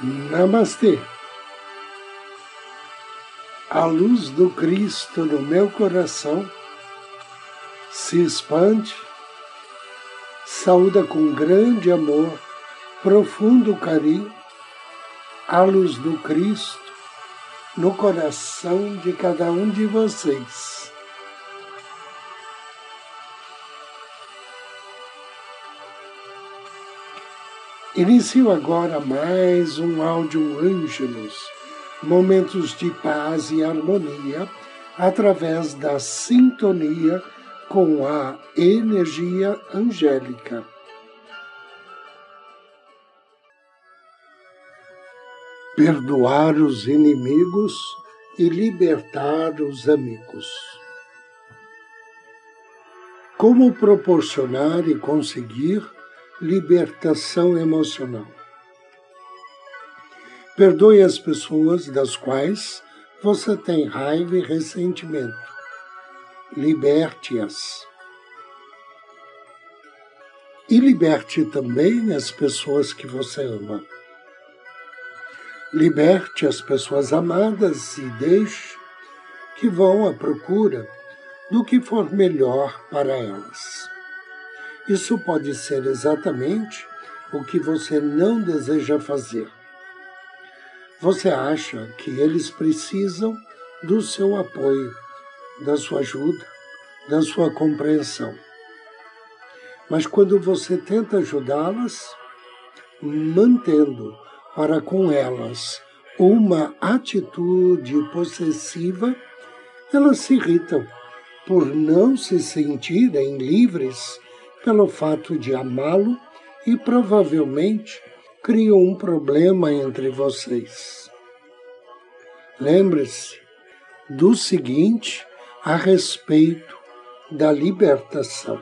Namastê. A luz do Cristo no meu coração se expande, saúda com grande amor, profundo carinho, a luz do Cristo no coração de cada um de vocês. Inicio agora mais um áudio Ângelos, momentos de paz e harmonia através da sintonia com a energia angélica. Perdoar os inimigos e libertar os amigos. Como proporcionar e conseguir libertação emocional. Perdoe as pessoas das quais você tem raiva e ressentimento. Liberte-as. E liberte também as pessoas que você ama. Liberte as pessoas amadas e deixe que vão à procura do que for melhor para elas. Isso pode ser exatamente o que você não deseja fazer. Você acha que eles precisam do seu apoio, da sua ajuda, da sua compreensão. Mas quando você tenta ajudá-las, mantendo para com elas uma atitude possessiva, elas se irritam por não se sentirem livres pelo fato de amá-lo e provavelmente criou um problema entre vocês. Lembre-se do seguinte a respeito da libertação.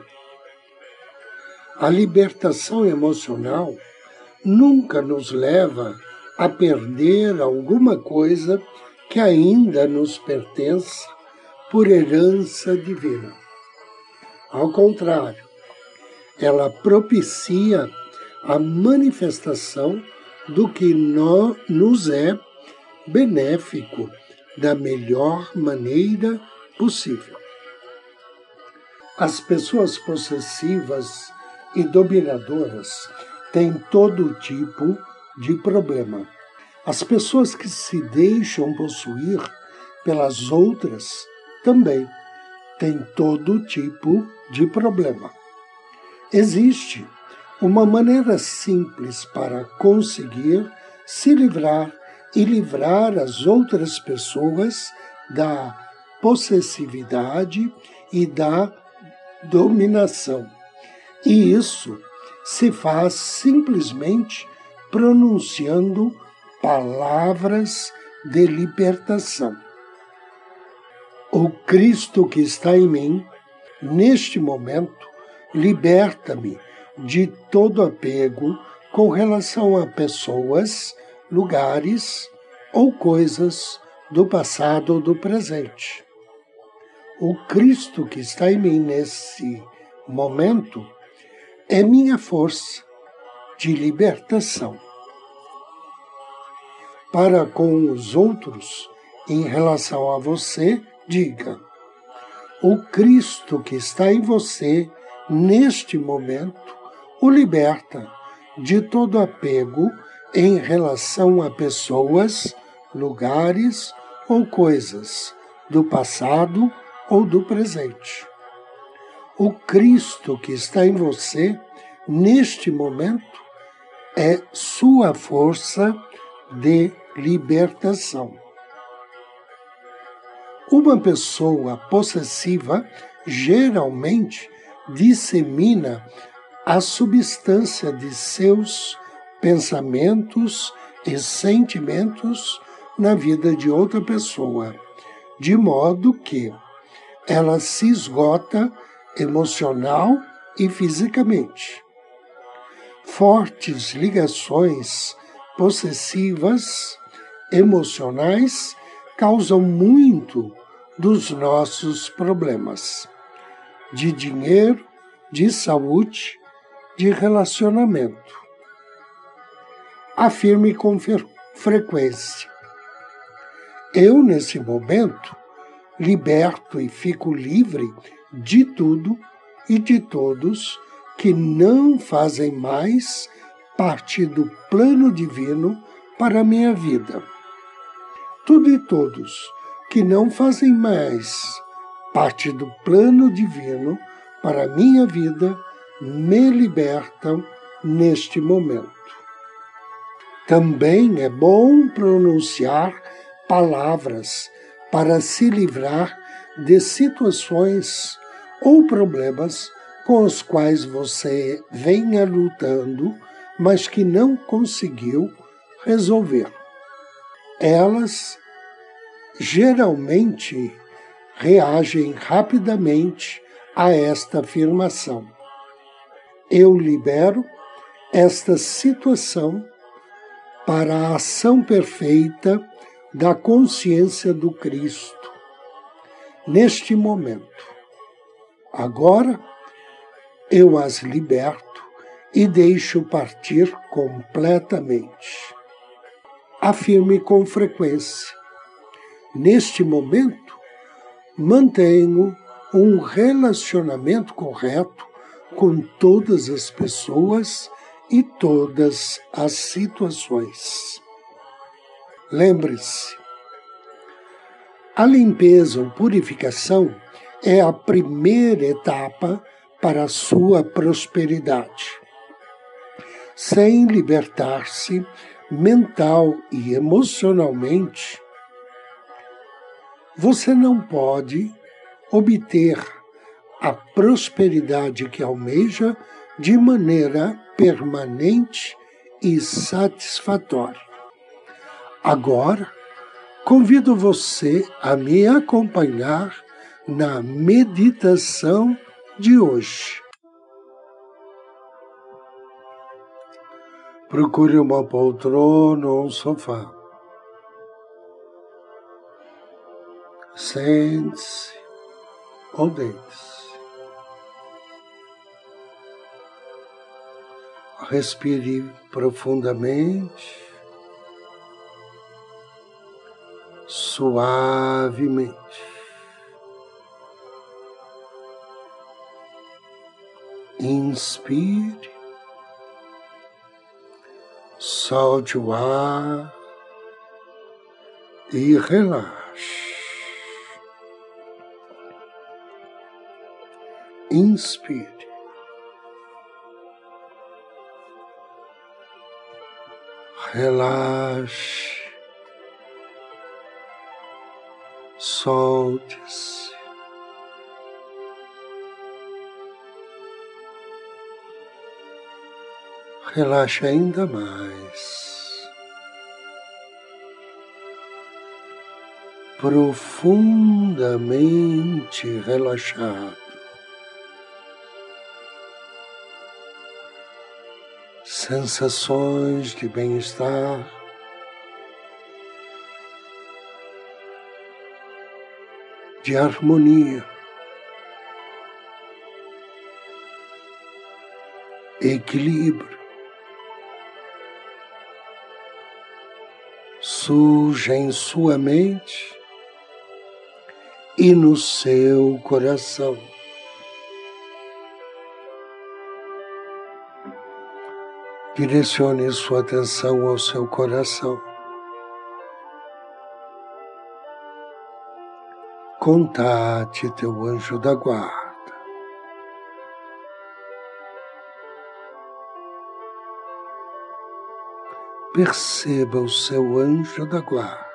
A libertação emocional nunca nos leva a perder alguma coisa que ainda nos pertence por herança divina. Ao contrário, ela propicia a manifestação do que no, nos é benéfico da melhor maneira possível. As pessoas possessivas e dominadoras têm todo tipo de problema. As pessoas que se deixam possuir pelas outras também têm todo tipo de problema. Existe uma maneira simples para conseguir se livrar e livrar as outras pessoas da possessividade e da dominação. E isso se faz simplesmente pronunciando palavras de libertação. O Cristo que está em mim, neste momento, liberta-me de todo apego com relação a pessoas, lugares ou coisas do passado ou do presente. O Cristo que está em mim nesse momento é minha força de libertação. Para com os outros, em relação a você, diga: O Cristo que está em você neste momento, o liberta de todo apego em relação a pessoas, lugares ou coisas do passado ou do presente. O Cristo que está em você neste momento é sua força de libertação. Uma pessoa possessiva geralmente dissemina a substância de seus pensamentos e sentimentos na vida de outra pessoa, de modo que ela se esgota emocional e fisicamente. Fortes ligações possessivas emocionais causam muito dos nossos problemas de dinheiro, de saúde, de relacionamento. Afirme com frequência. Eu, nesse momento, liberto e fico livre de tudo e de todos que não fazem mais parte do plano divino para a minha vida. Tudo e todos que não fazem mais parte do plano divino para a minha vida me libertam neste momento. Também é bom pronunciar palavras para se livrar de situações ou problemas com os quais você venha lutando, mas que não conseguiu resolver. Elas geralmente reagem rapidamente a esta afirmação. Eu libero esta situação para a ação perfeita da consciência do Cristo neste momento. Agora eu as liberto e deixo partir completamente. Afirme com frequência. Neste momento, mantenho um relacionamento correto com todas as pessoas e todas as situações. Lembre-se, a limpeza ou purificação é a primeira etapa para a sua prosperidade. Sem libertar-se mental e emocionalmente, você não pode obter a prosperidade que almeja de maneira permanente e satisfatória. Agora, convido você a me acompanhar na meditação de hoje. Procure uma poltrona ou um sofá. Sente-se ou deite-se. Respire profundamente, suavemente. Inspire, solte o ar e relaxe. Inspire. Relaxe. Solte-se. Relaxe ainda mais. Profundamente relaxado. Sensações de bem-estar. De harmonia, equilíbrio, surge em sua mente e no seu coração. Direcione sua atenção ao seu coração. Contate teu anjo da guarda. Perceba o seu anjo da guarda.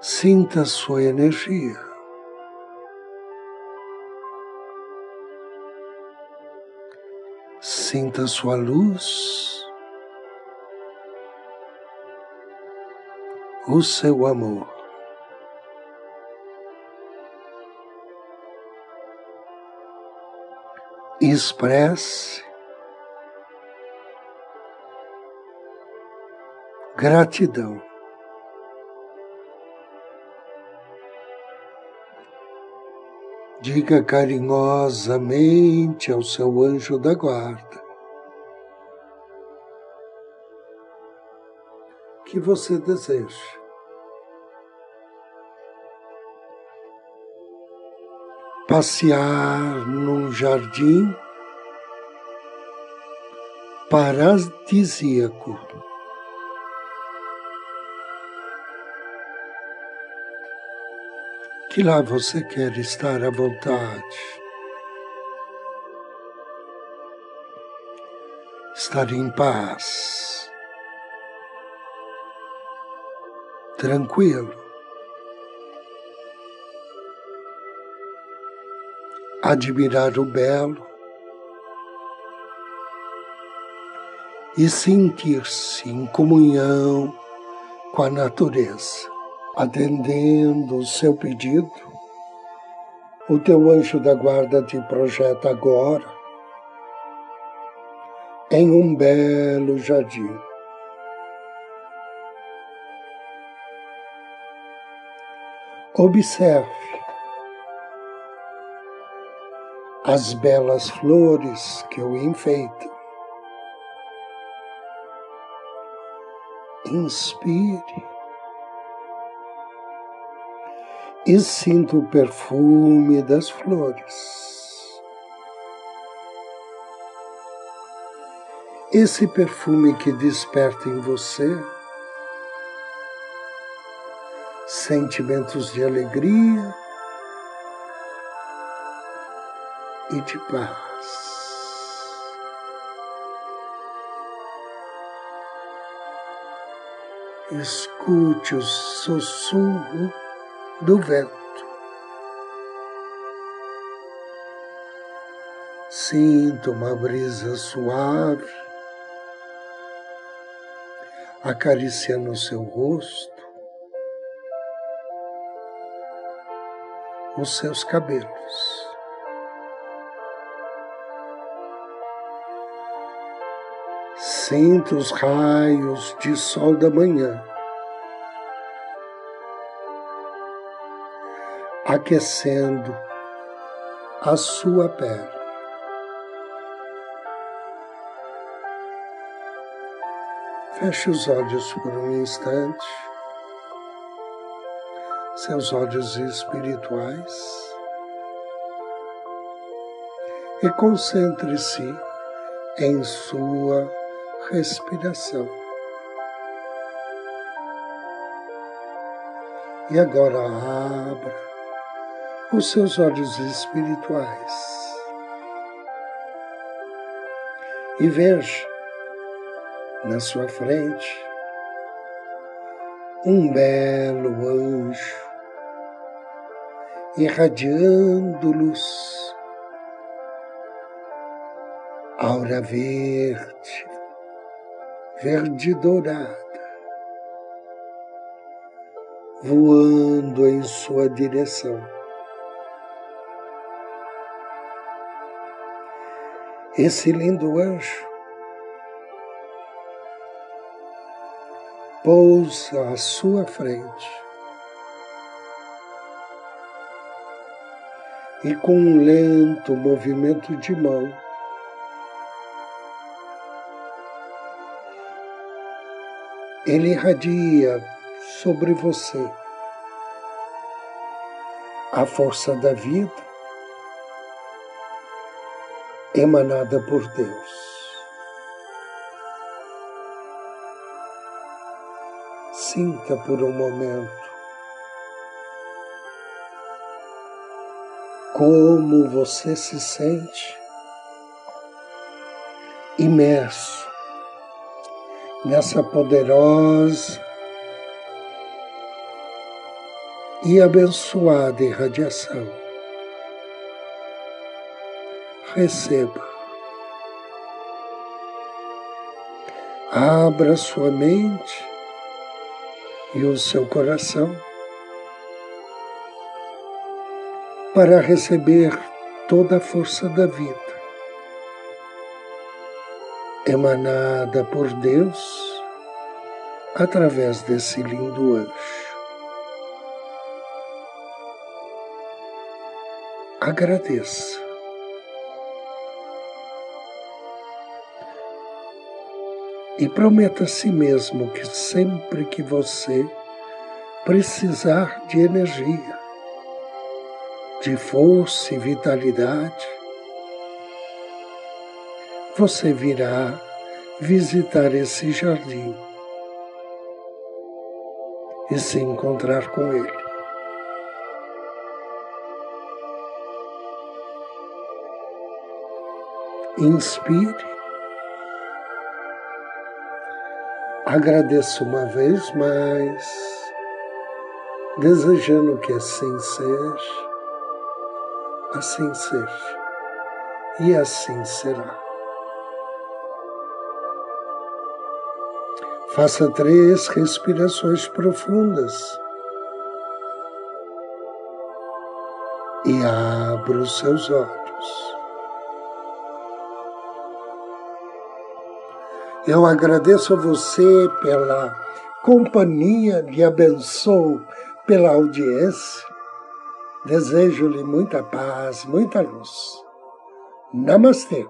Sinta a sua energia. Sinta sua luz, o seu amor. Expresse gratidão. Diga carinhosamente ao seu anjo da guarda que você deseja. Passear num jardim paradisíaco. Que lá você quer estar à vontade. Estar em paz. Tranquilo. Admirar o belo e sentir-se em comunhão com a natureza. Atendendo o seu pedido, o teu anjo da guarda te projeta agora em um belo jardim. Observe as belas flores que o enfeitam. inspire e sinta o perfume das flores. Esse perfume que desperta em você sentimentos de alegria e de paz. escute o sussurro do vento. Sinta uma brisa suave acariciando o seu rosto, os seus cabelos. Sinta os raios de sol da manhã, aquecendo a sua pele. Feche os olhos por um instante, seus olhos espirituais, e concentre-se em sua respiração. E agora abra os seus olhos espirituais e veja na sua frente um belo anjo irradiando luz, aura verde, verde dourada, voando em sua direção. Esse lindo anjo. Pousa à sua frente. E com um lento movimento de mão ele irradia sobre você a força da vida emanada por Deus. Sinta por um momento como você se sente imerso nessa poderosa e abençoada irradiação. Receba. Abra sua mente e o seu coração para receber toda a força da vida emanada por Deus através desse lindo anjo. agradeça. E prometa a si mesmo que sempre que você precisar de energia, de força e vitalidade, você virá visitar esse jardim e se encontrar com ele. Inspire. Agradeço uma vez mais, desejando que assim seja, assim seja, e assim será. Faça três respirações profundas e abra os seus olhos. Eu agradeço a você pela companhia, lhe abençoo pela audiência. Desejo-lhe muita paz, muita luz. Namastê.